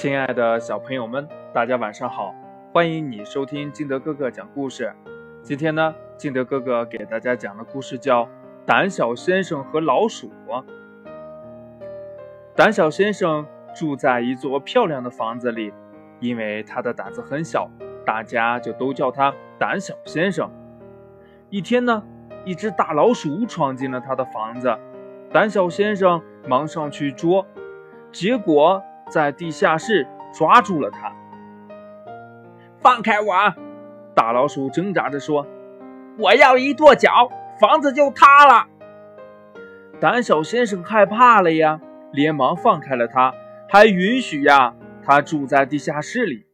亲爱的小朋友们，大家晚上好！欢迎你收听金德哥哥讲故事。今天呢，金德哥哥给大家讲的故事叫《胆小先生和老鼠》。胆小先生住在一座漂亮的房子里，因为他的胆子很小，大家就都叫他胆小先生。一天呢，一只大老鼠闯进了他的房子，胆小先生忙上去捉，结果。在地下室抓住了他，放开我！大老鼠挣扎着说：“我要一跺脚，房子就塌了。”胆小先生害怕了呀，连忙放开了他，还允许呀他住在地下室里。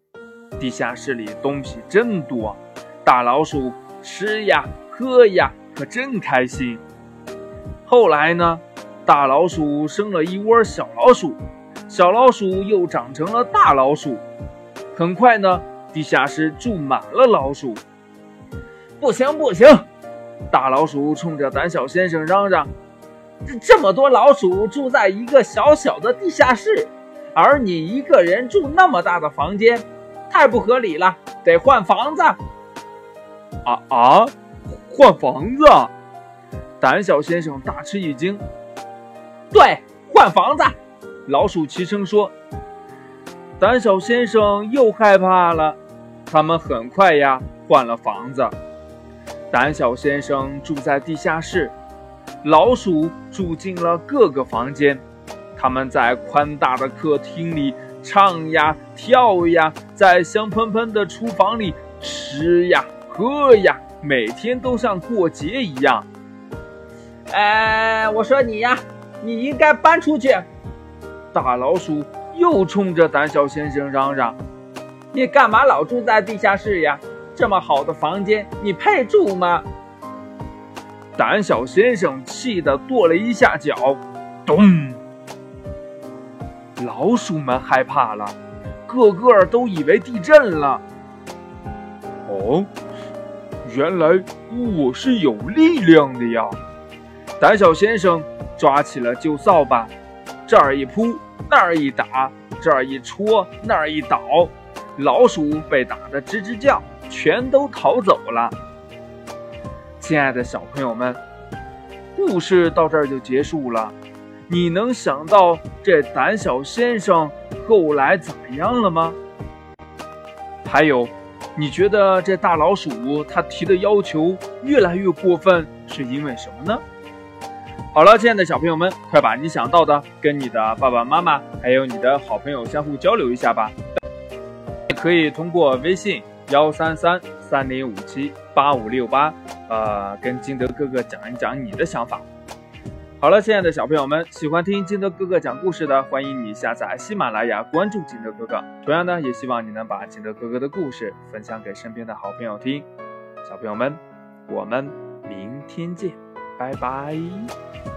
地下室里东西真多，大老鼠吃呀喝呀，可真开心。后来呢，大老鼠生了一窝小老鼠。小老鼠又长成了大老鼠，很快呢，地下室住满了老鼠。不行不行！大老鼠冲着胆小先生嚷嚷：“这么多老鼠住在一个小小的地下室，而你一个人住那么大的房间，太不合理了，得换房子。”啊啊！换房子！胆小先生大吃一惊。对，换房子。老鼠齐声说：“胆小先生又害怕了。”他们很快呀换了房子。胆小先生住在地下室，老鼠住进了各个房间。他们在宽大的客厅里唱呀跳呀，在香喷喷的厨房里吃呀喝呀，每天都像过节一样。哎，我说你呀，你应该搬出去。大老鼠又冲着胆小先生嚷嚷：“你干嘛老住在地下室呀？这么好的房间，你配住吗？”胆小先生气得跺了一下脚，咚！老鼠们害怕了，个个都以为地震了。哦，原来我是有力量的呀！胆小先生抓起了旧扫把，这儿一扑。那儿一打，这儿一戳，那儿一倒，老鼠被打得吱吱叫，全都逃走了。亲爱的小朋友们，故事到这儿就结束了。你能想到这胆小先生后来咋样了吗？还有，你觉得这大老鼠它提的要求越来越过分，是因为什么呢？好了，亲爱的小朋友们，快把你想到的跟你的爸爸妈妈还有你的好朋友相互交流一下吧。可以通过微信幺三三三零五七八五六八，呃，跟金德哥哥讲一讲你的想法。好了，亲爱的小朋友们，喜欢听金德哥哥讲故事的，欢迎你下载喜马拉雅，关注金德哥哥。同样呢，也希望你能把金德哥哥的故事分享给身边的好朋友听。小朋友们，我们明天见。拜拜。